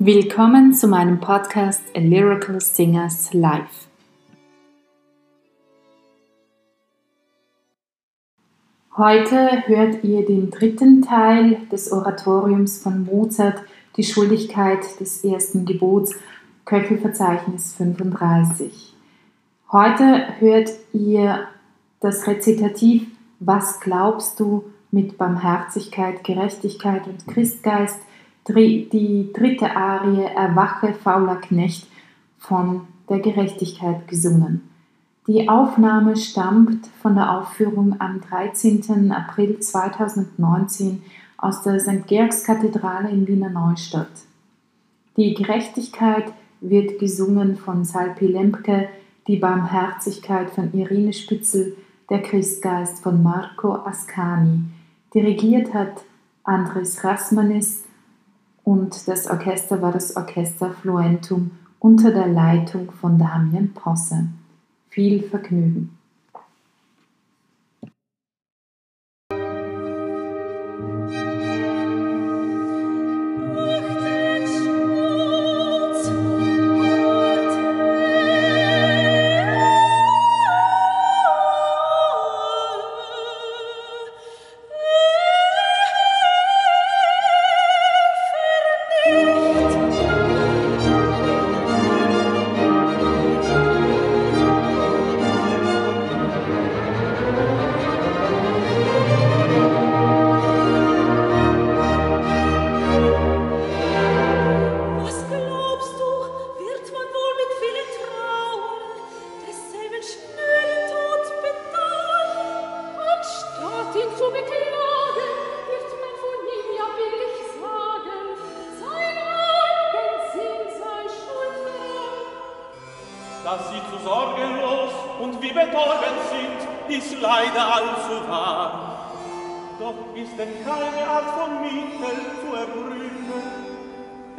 Willkommen zu meinem Podcast A Lyrical Singers Live. Heute hört ihr den dritten Teil des Oratoriums von Mozart, die Schuldigkeit des ersten Gebots, Köchelverzeichnis 35. Heute hört ihr das Rezitativ Was glaubst du mit Barmherzigkeit, Gerechtigkeit und Christgeist die dritte Arie Erwache, fauler Knecht von der Gerechtigkeit gesungen. Die Aufnahme stammt von der Aufführung am 13. April 2019 aus der St. Georgskathedrale in Wiener Neustadt. Die Gerechtigkeit wird gesungen von Salpi Lempke, die Barmherzigkeit von Irene Spitzel, der Christgeist von Marco Ascani. Dirigiert hat Andres Rasmanis und das Orchester war das Orchester Fluentum unter der Leitung von Damian Posse. Viel Vergnügen!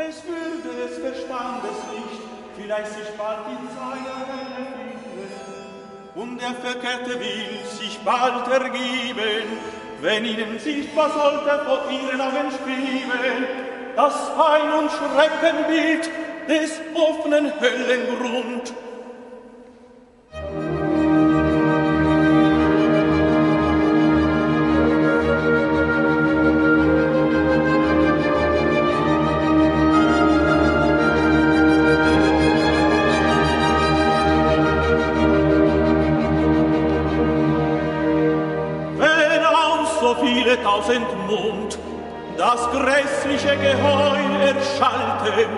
Es würde des Verstandes nicht vielleicht sich bald in seiner Welle finden, und der Verkehrte will sich bald ergeben, wenn ihnen sichtbar sollte vor ihren Augen schweben, das Pein- und Schreckenbild des offenen Höllengrund, das grässliche Geheul erschallte.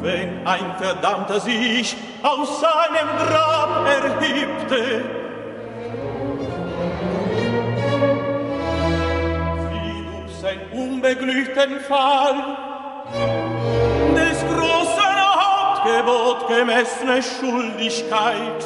Wenn ein Verdammter sich aus seinem Grab erhebte, unbeglückten Fall gemessene Schuldigkeit.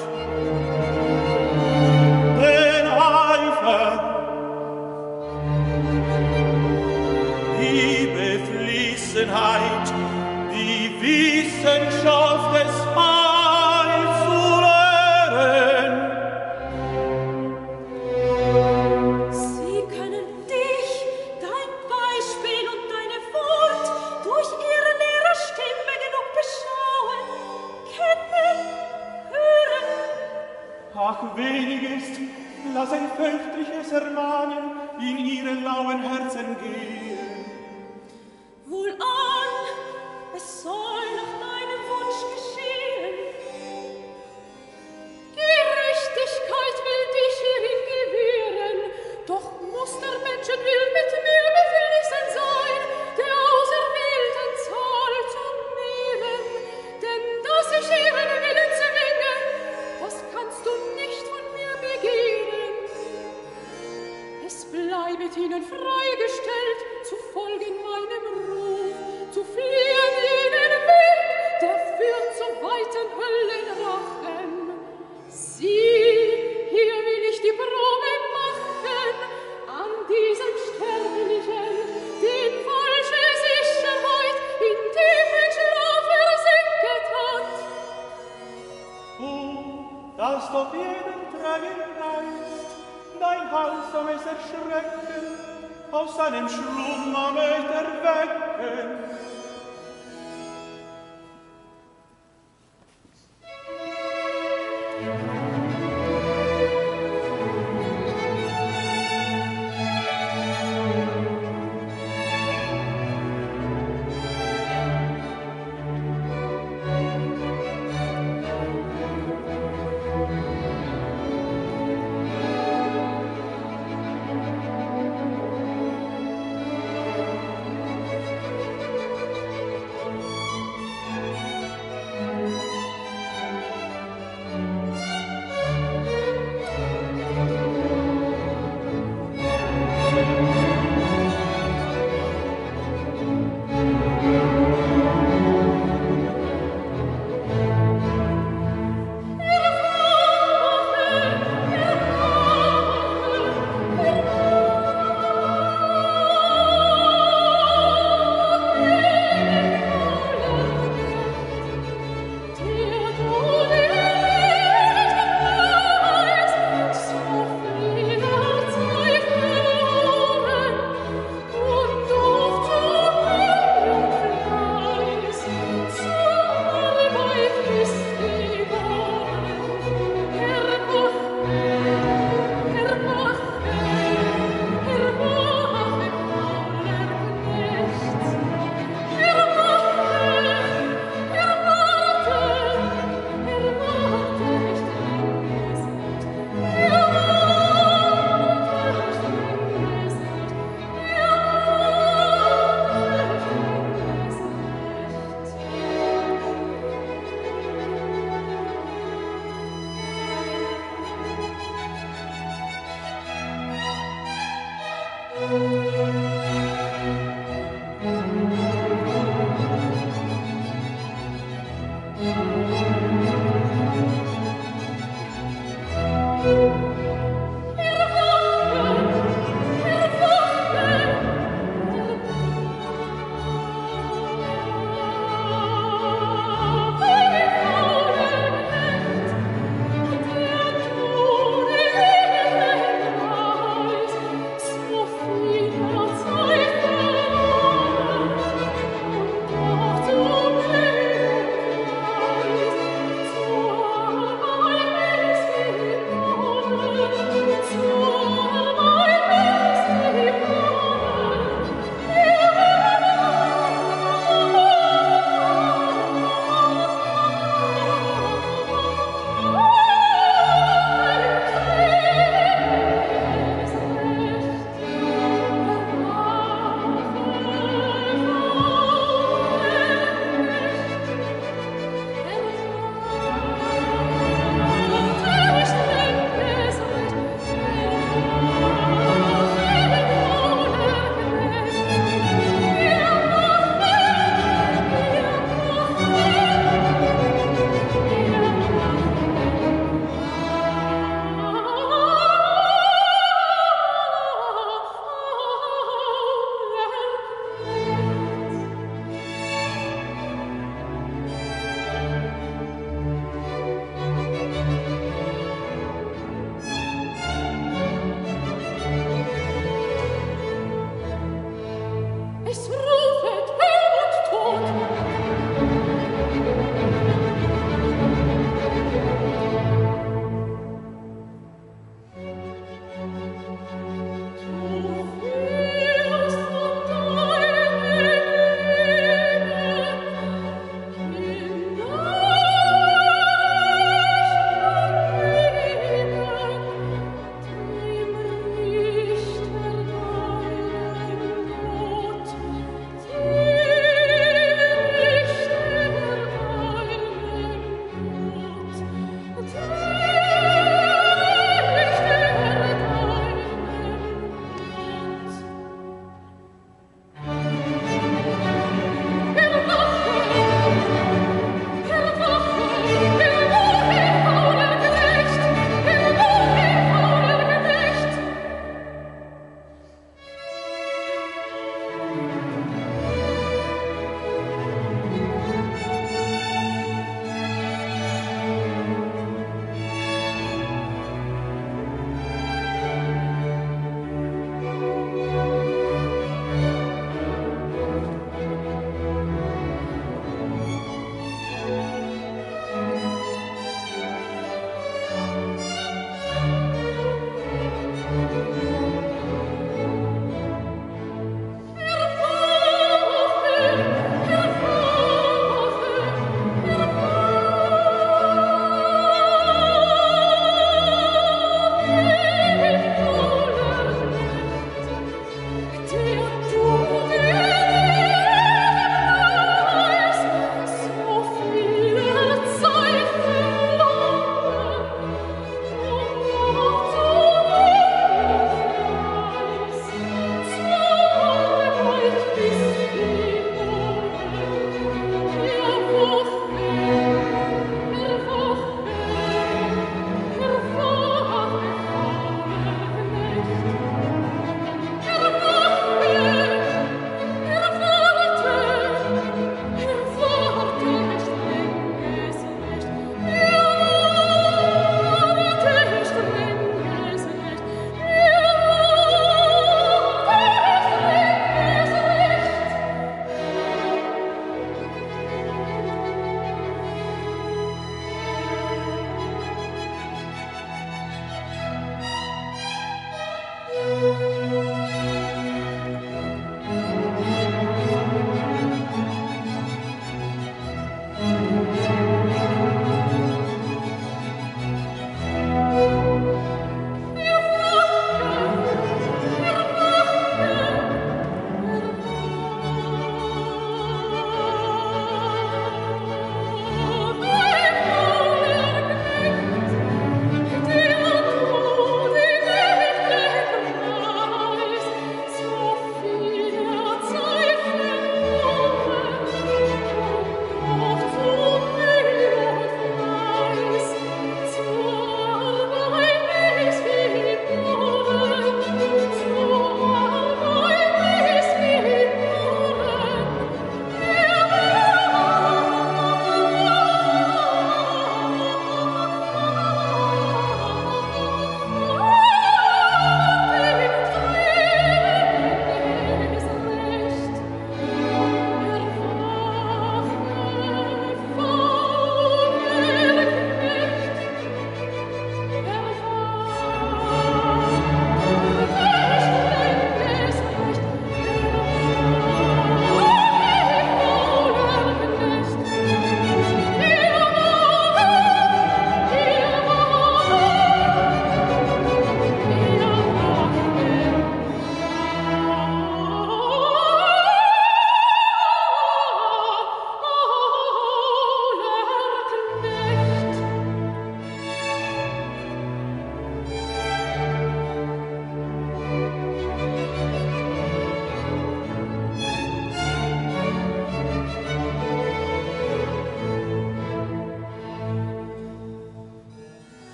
auf jeden trägen dein Hals soll mich erschrecken, aus seinem Schlummer mich erwecken.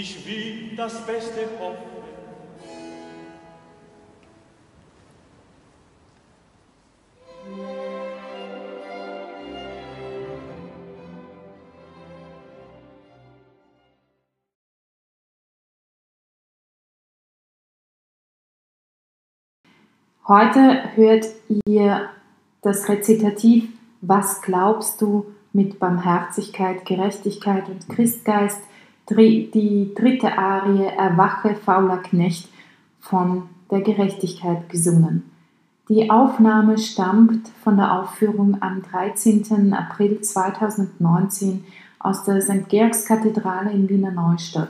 Ich will das Beste hoffen. Heute hört ihr das Rezitativ Was glaubst du mit Barmherzigkeit, Gerechtigkeit und Christgeist, die dritte Arie Erwache, fauler Knecht von der Gerechtigkeit gesungen. Die Aufnahme stammt von der Aufführung am 13. April 2019 aus der St. Georgskathedrale in Wiener Neustadt.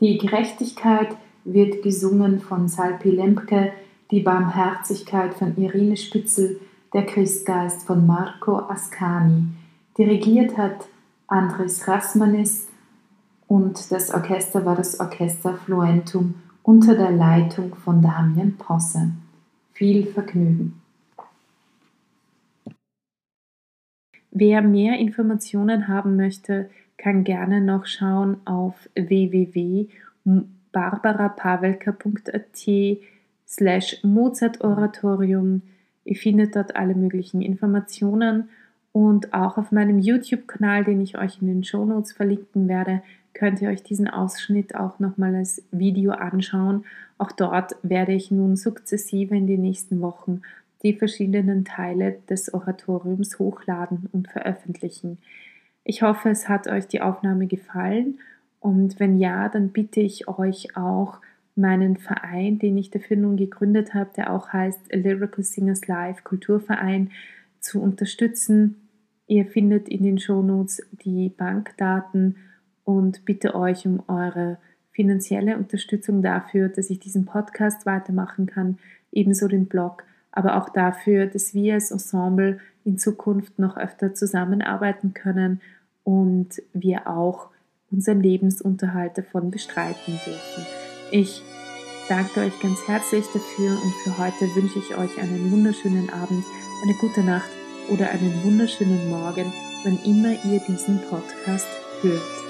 Die Gerechtigkeit wird gesungen von Salpi Lemke, die Barmherzigkeit von Irene Spitzel, der Christgeist von Marco Ascani. Dirigiert hat Andres Rasmanis und das Orchester war das Orchester Fluentum unter der Leitung von Damian Posse. Viel Vergnügen. Wer mehr Informationen haben möchte, kann gerne noch schauen auf www.barbarapavelka.at slash Mozart-Oratorium. Ihr findet dort alle möglichen Informationen und auch auf meinem YouTube-Kanal, den ich euch in den Shownotes verlinken werde, könnt ihr euch diesen Ausschnitt auch nochmal als Video anschauen. Auch dort werde ich nun sukzessive in den nächsten Wochen die verschiedenen Teile des Oratoriums hochladen und veröffentlichen. Ich hoffe, es hat euch die Aufnahme gefallen und wenn ja, dann bitte ich euch auch, meinen Verein, den ich dafür nun gegründet habe, der auch heißt Lyrical Singers Live Kulturverein, zu unterstützen. Ihr findet in den Shownotes die Bankdaten und bitte euch um eure finanzielle Unterstützung dafür, dass ich diesen Podcast weitermachen kann, ebenso den Blog, aber auch dafür, dass wir als Ensemble in Zukunft noch öfter zusammenarbeiten können und wir auch unseren Lebensunterhalt davon bestreiten dürfen. Ich danke euch ganz herzlich dafür und für heute wünsche ich euch einen wunderschönen Abend, eine gute Nacht oder einen wunderschönen Morgen, wann immer ihr diesen Podcast hört.